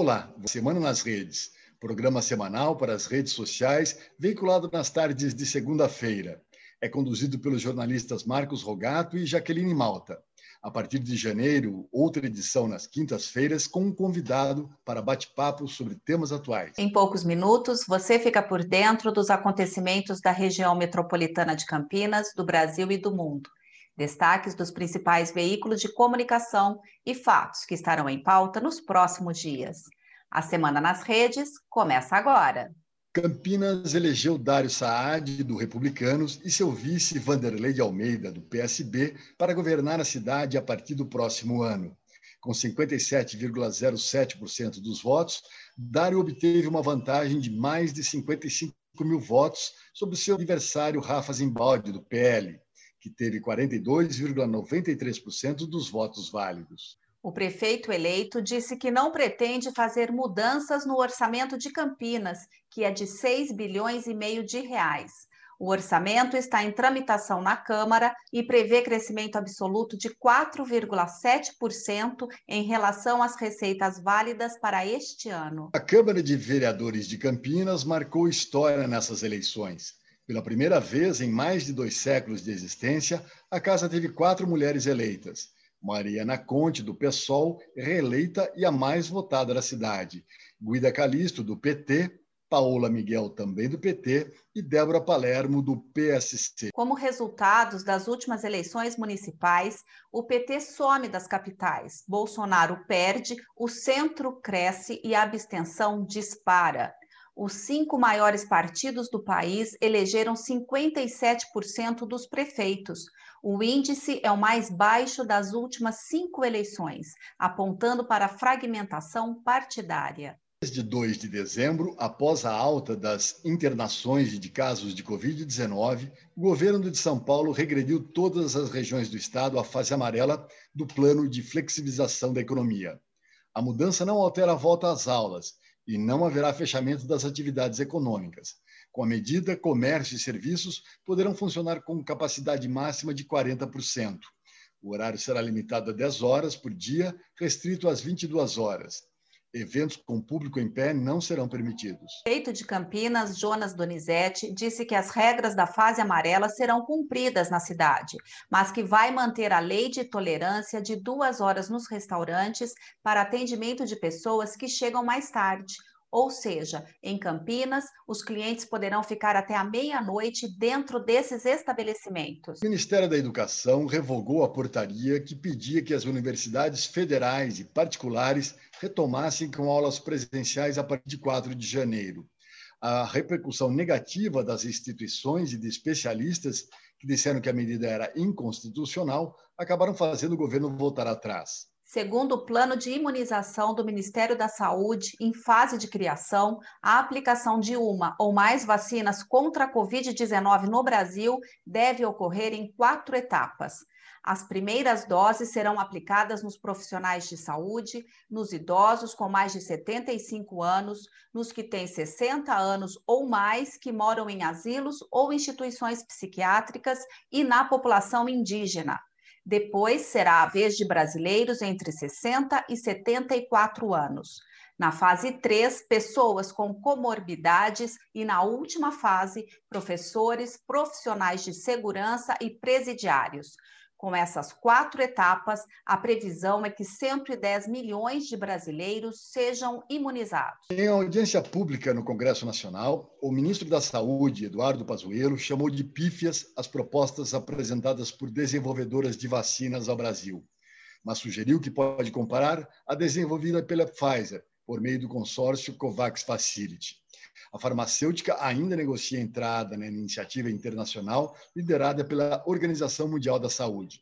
Olá, Semana nas Redes, programa semanal para as redes sociais, veiculado nas tardes de segunda-feira. É conduzido pelos jornalistas Marcos Rogato e Jaqueline Malta. A partir de janeiro, outra edição nas quintas-feiras com um convidado para bate-papo sobre temas atuais. Em poucos minutos, você fica por dentro dos acontecimentos da região metropolitana de Campinas, do Brasil e do mundo destaques dos principais veículos de comunicação e fatos que estarão em pauta nos próximos dias. A Semana nas Redes começa agora. Campinas elegeu Dário Saad, do Republicanos, e seu vice Vanderlei de Almeida, do PSB, para governar a cidade a partir do próximo ano. Com 57,07% dos votos, Dário obteve uma vantagem de mais de 55 mil votos sobre seu adversário Rafa Zimbaldi, do PL que teve 42,93% dos votos válidos. O prefeito eleito disse que não pretende fazer mudanças no orçamento de Campinas, que é de 6 bilhões e meio de reais. O orçamento está em tramitação na Câmara e prevê crescimento absoluto de 4,7% em relação às receitas válidas para este ano. A Câmara de Vereadores de Campinas marcou história nessas eleições. Pela primeira vez em mais de dois séculos de existência, a casa teve quatro mulheres eleitas. Mariana Conte, do PSOL, reeleita e a mais votada da cidade. Guida Calisto, do PT, Paola Miguel, também do PT, e Débora Palermo, do PSC. Como resultados das últimas eleições municipais, o PT some das capitais. Bolsonaro perde, o centro cresce e a abstenção dispara os cinco maiores partidos do país elegeram 57% dos prefeitos. O índice é o mais baixo das últimas cinco eleições, apontando para a fragmentação partidária. Desde 2 de dezembro, após a alta das internações de casos de Covid-19, o governo de São Paulo regrediu todas as regiões do estado à fase amarela do plano de flexibilização da economia. A mudança não altera a volta às aulas, e não haverá fechamento das atividades econômicas. Com a medida, comércio e serviços poderão funcionar com capacidade máxima de 40%. O horário será limitado a 10 horas por dia, restrito às 22 horas. Eventos com público em pé não serão permitidos. Prefeito de Campinas, Jonas Donizete, disse que as regras da fase amarela serão cumpridas na cidade, mas que vai manter a lei de tolerância de duas horas nos restaurantes para atendimento de pessoas que chegam mais tarde. Ou seja, em Campinas, os clientes poderão ficar até a meia-noite dentro desses estabelecimentos. O Ministério da Educação revogou a portaria que pedia que as universidades federais e particulares retomassem com aulas presenciais a partir de 4 de janeiro. A repercussão negativa das instituições e de especialistas que disseram que a medida era inconstitucional acabaram fazendo o governo voltar atrás. Segundo o plano de imunização do Ministério da Saúde, em fase de criação, a aplicação de uma ou mais vacinas contra a Covid-19 no Brasil deve ocorrer em quatro etapas. As primeiras doses serão aplicadas nos profissionais de saúde, nos idosos com mais de 75 anos, nos que têm 60 anos ou mais que moram em asilos ou instituições psiquiátricas e na população indígena. Depois será a vez de brasileiros entre 60 e 74 anos. Na fase 3, pessoas com comorbidades e na última fase, professores, profissionais de segurança e presidiários. Com essas quatro etapas, a previsão é que 110 milhões de brasileiros sejam imunizados. Em audiência pública no Congresso Nacional, o ministro da Saúde, Eduardo Pazuello, chamou de pífias as propostas apresentadas por desenvolvedoras de vacinas ao Brasil, mas sugeriu que pode comparar a desenvolvida pela Pfizer, por meio do consórcio COVAX Facility. A farmacêutica ainda negocia entrada na iniciativa internacional liderada pela Organização Mundial da Saúde.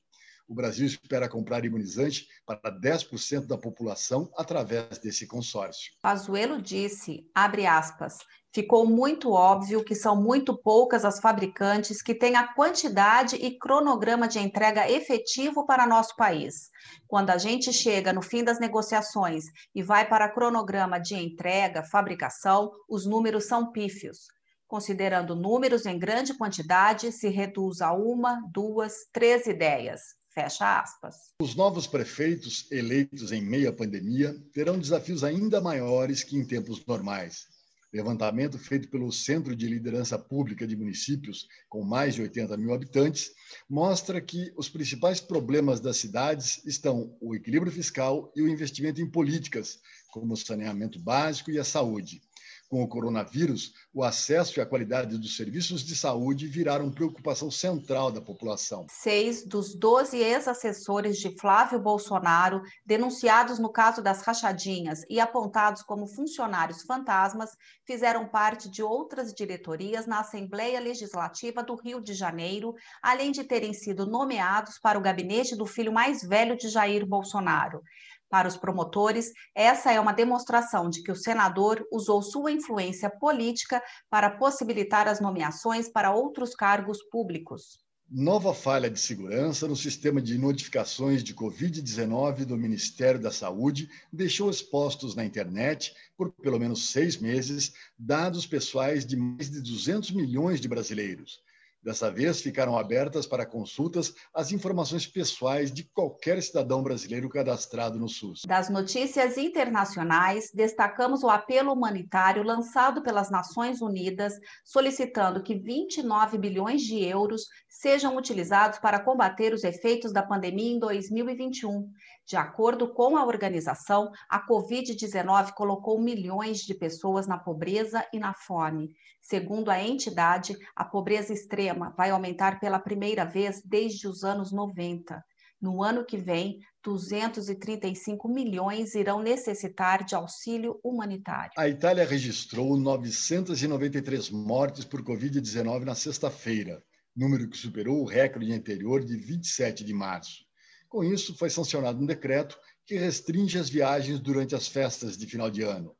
O Brasil espera comprar imunizante para 10% da população através desse consórcio. Pazuello disse, abre aspas, ficou muito óbvio que são muito poucas as fabricantes que têm a quantidade e cronograma de entrega efetivo para nosso país. Quando a gente chega no fim das negociações e vai para cronograma de entrega, fabricação, os números são pífios. Considerando números em grande quantidade, se reduz a uma, duas, três ideias. Fecha aspas. Os novos prefeitos eleitos em meio à pandemia terão desafios ainda maiores que em tempos normais. Levantamento feito pelo Centro de Liderança Pública de Municípios, com mais de 80 mil habitantes, mostra que os principais problemas das cidades estão o equilíbrio fiscal e o investimento em políticas, como o saneamento básico e a saúde. Com o coronavírus, o acesso e a qualidade dos serviços de saúde viraram preocupação central da população. Seis dos 12 ex-assessores de Flávio Bolsonaro, denunciados no caso das rachadinhas e apontados como funcionários fantasmas, fizeram parte de outras diretorias na Assembleia Legislativa do Rio de Janeiro, além de terem sido nomeados para o gabinete do filho mais velho de Jair Bolsonaro. Para os promotores, essa é uma demonstração de que o senador usou sua influência política para possibilitar as nomeações para outros cargos públicos. Nova falha de segurança no sistema de notificações de Covid-19 do Ministério da Saúde deixou expostos na internet, por pelo menos seis meses, dados pessoais de mais de 200 milhões de brasileiros. Dessa vez, ficaram abertas para consultas as informações pessoais de qualquer cidadão brasileiro cadastrado no SUS. Das notícias internacionais, destacamos o apelo humanitário lançado pelas Nações Unidas, solicitando que 29 bilhões de euros sejam utilizados para combater os efeitos da pandemia em 2021. De acordo com a organização, a Covid-19 colocou milhões de pessoas na pobreza e na fome. Segundo a entidade, a pobreza extrema vai aumentar pela primeira vez desde os anos 90. No ano que vem, 235 milhões irão necessitar de auxílio humanitário. A Itália registrou 993 mortes por Covid-19 na sexta-feira, número que superou o recorde anterior de 27 de março. Com isso, foi sancionado um decreto que restringe as viagens durante as festas de final de ano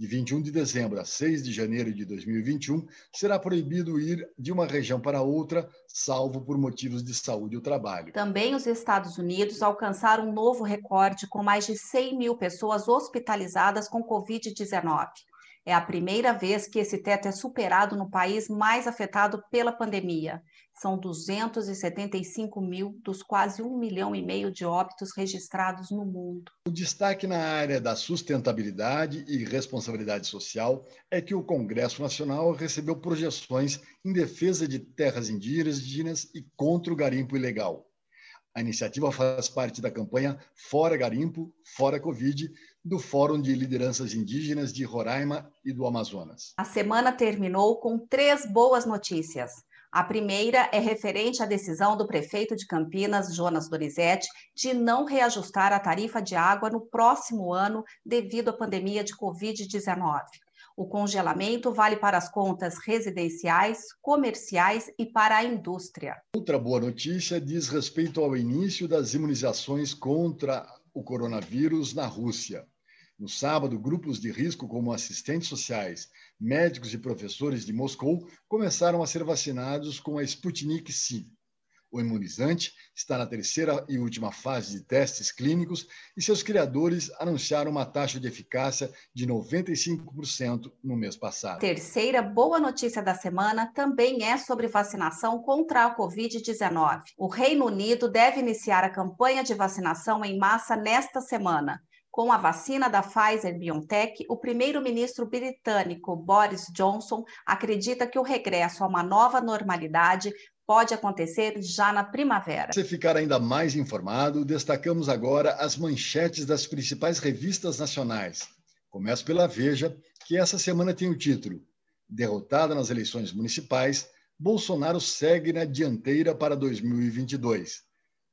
de 21 de dezembro a 6 de janeiro de 2021, será proibido ir de uma região para outra, salvo por motivos de saúde ou trabalho. Também os Estados Unidos alcançaram um novo recorde com mais de 100 mil pessoas hospitalizadas com Covid-19. É a primeira vez que esse teto é superado no país mais afetado pela pandemia. São 275 mil dos quase um milhão e meio de óbitos registrados no mundo. O destaque na área da sustentabilidade e responsabilidade social é que o Congresso Nacional recebeu projeções em defesa de terras indígenas e contra o garimpo ilegal. A iniciativa faz parte da campanha Fora Garimpo, Fora Covid, do Fórum de Lideranças Indígenas de Roraima e do Amazonas. A semana terminou com três boas notícias. A primeira é referente à decisão do prefeito de Campinas, Jonas Dorizete, de não reajustar a tarifa de água no próximo ano devido à pandemia de Covid-19. O congelamento vale para as contas residenciais, comerciais e para a indústria. Outra boa notícia diz respeito ao início das imunizações contra o coronavírus na Rússia. No sábado, grupos de risco, como assistentes sociais, médicos e professores de Moscou, começaram a ser vacinados com a Sputnik V. O imunizante está na terceira e última fase de testes clínicos e seus criadores anunciaram uma taxa de eficácia de 95% no mês passado. Terceira boa notícia da semana também é sobre vacinação contra a Covid-19. O Reino Unido deve iniciar a campanha de vacinação em massa nesta semana. Com a vacina da Pfizer BioNTech, o primeiro-ministro britânico Boris Johnson acredita que o regresso a uma nova normalidade pode acontecer já na primavera. Para você ficar ainda mais informado, destacamos agora as manchetes das principais revistas nacionais. Começo pela Veja, que essa semana tem o título Derrotada nas eleições municipais, Bolsonaro segue na dianteira para 2022.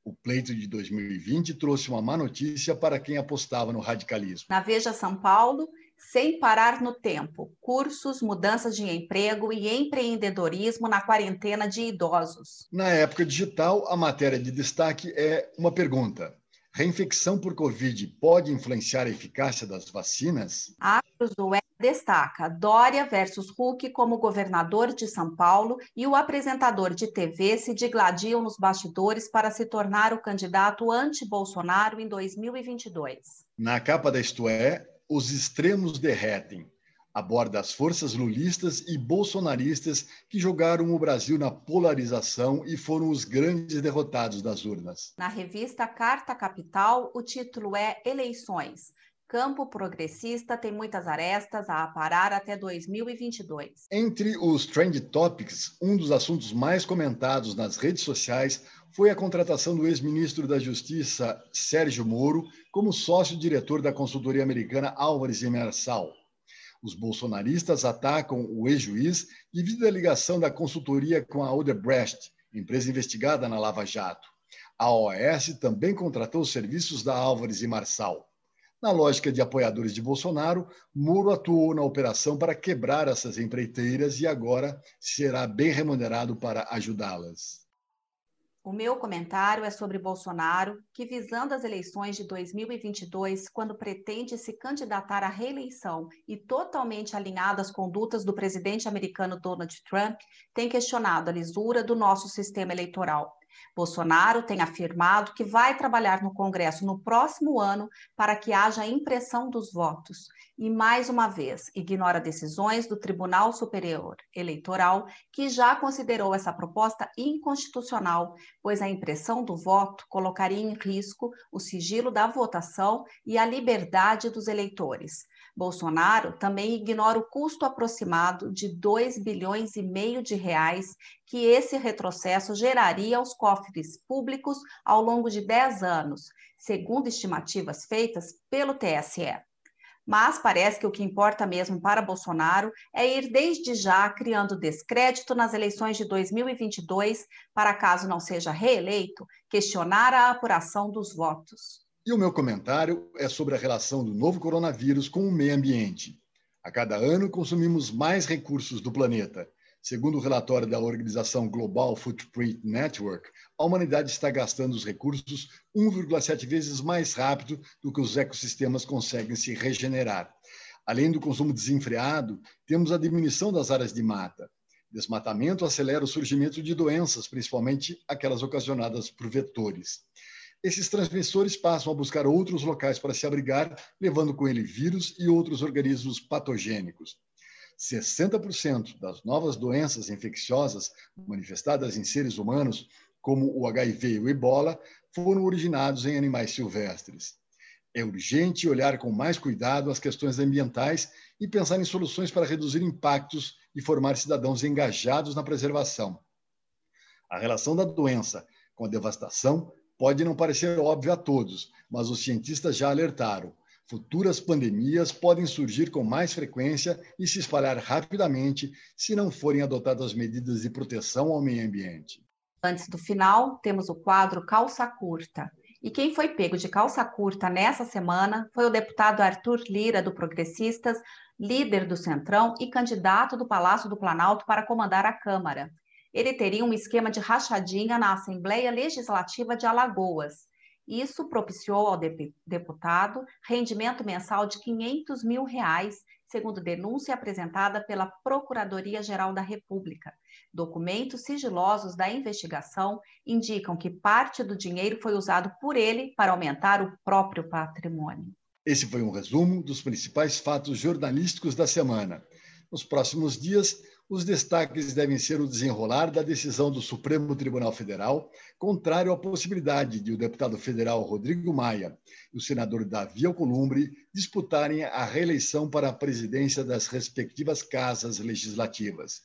O pleito de 2020 trouxe uma má notícia para quem apostava no radicalismo. Na Veja São Paulo, sem parar no tempo, cursos, mudanças de emprego e empreendedorismo na quarentena de idosos. Na época digital, a matéria de destaque é uma pergunta: Reinfecção por Covid pode influenciar a eficácia das vacinas? A Cruzoé destaca Dória versus Huck como governador de São Paulo e o apresentador de TV se digladiam nos bastidores para se tornar o candidato anti-Bolsonaro em 2022. Na capa da Isto É, os extremos derretem. Aborda as forças lulistas e bolsonaristas que jogaram o Brasil na polarização e foram os grandes derrotados das urnas. Na revista Carta Capital, o título é Eleições. Campo progressista tem muitas arestas a aparar até 2022. Entre os trend topics, um dos assuntos mais comentados nas redes sociais foi a contratação do ex-ministro da Justiça, Sérgio Moro, como sócio-diretor da consultoria americana Álvares e Mersal. Os bolsonaristas atacam o ex-juiz devido à ligação da consultoria com a Odebrecht, empresa investigada na Lava Jato. A OAS também contratou os serviços da Álvares e Marçal. Na lógica de apoiadores de Bolsonaro, Moro atuou na operação para quebrar essas empreiteiras e agora será bem remunerado para ajudá-las. O meu comentário é sobre Bolsonaro, que, visando as eleições de 2022, quando pretende se candidatar à reeleição e totalmente alinhado às condutas do presidente americano Donald Trump, tem questionado a lisura do nosso sistema eleitoral. Bolsonaro tem afirmado que vai trabalhar no Congresso no próximo ano para que haja impressão dos votos e, mais uma vez, ignora decisões do Tribunal Superior Eleitoral, que já considerou essa proposta inconstitucional, pois a impressão do voto colocaria em risco o sigilo da votação e a liberdade dos eleitores. Bolsonaro também ignora o custo aproximado de 2 bilhões e meio de reais que esse retrocesso geraria aos cofres públicos ao longo de 10 anos, segundo estimativas feitas pelo TSE. Mas parece que o que importa mesmo para Bolsonaro é ir desde já criando descrédito nas eleições de 2022 para, caso não seja reeleito, questionar a apuração dos votos. E o meu comentário é sobre a relação do novo coronavírus com o meio ambiente. A cada ano consumimos mais recursos do planeta. Segundo o relatório da organização Global Footprint Network, a humanidade está gastando os recursos 1,7 vezes mais rápido do que os ecossistemas conseguem se regenerar. Além do consumo desenfreado, temos a diminuição das áreas de mata. Desmatamento acelera o surgimento de doenças, principalmente aquelas ocasionadas por vetores esses transmissores passam a buscar outros locais para se abrigar, levando com ele vírus e outros organismos patogênicos. 60% das novas doenças infecciosas manifestadas em seres humanos, como o HIV e o ebola, foram originados em animais silvestres. É urgente olhar com mais cuidado as questões ambientais e pensar em soluções para reduzir impactos e formar cidadãos engajados na preservação. A relação da doença com a devastação Pode não parecer óbvio a todos, mas os cientistas já alertaram. Futuras pandemias podem surgir com mais frequência e se espalhar rapidamente se não forem adotadas medidas de proteção ao meio ambiente. Antes do final, temos o quadro Calça Curta. E quem foi pego de calça curta nessa semana foi o deputado Arthur Lira, do Progressistas, líder do Centrão e candidato do Palácio do Planalto para comandar a Câmara ele teria um esquema de rachadinha na Assembleia Legislativa de Alagoas. Isso propiciou ao deputado rendimento mensal de 500 mil reais, segundo denúncia apresentada pela Procuradoria-Geral da República. Documentos sigilosos da investigação indicam que parte do dinheiro foi usado por ele para aumentar o próprio patrimônio. Esse foi um resumo dos principais fatos jornalísticos da semana. Nos próximos dias, os destaques devem ser o desenrolar da decisão do Supremo Tribunal Federal, contrário à possibilidade de o deputado federal Rodrigo Maia e o senador Davi Alcolumbre disputarem a reeleição para a presidência das respectivas casas legislativas.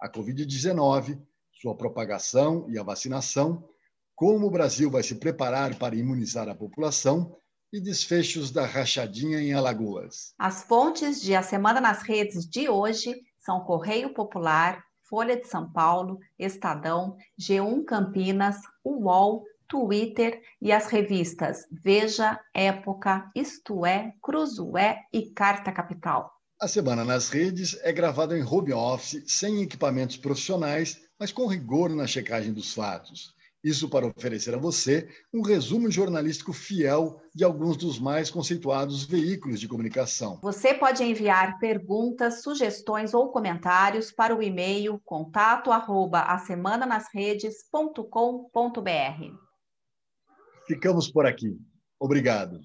A Covid-19, sua propagação e a vacinação, como o Brasil vai se preparar para imunizar a população e desfechos da rachadinha em Alagoas. As fontes de A Semana nas Redes de hoje são Correio Popular, Folha de São Paulo, Estadão, G1 Campinas, UOL, Twitter e as revistas Veja, Época, Isto É, Cruzoé e Carta Capital. A Semana nas Redes é gravada em home office, sem equipamentos profissionais, mas com rigor na checagem dos fatos. Isso para oferecer a você um resumo jornalístico fiel de alguns dos mais conceituados veículos de comunicação. Você pode enviar perguntas, sugestões ou comentários para o e-mail contato arroba Ficamos por aqui. Obrigado.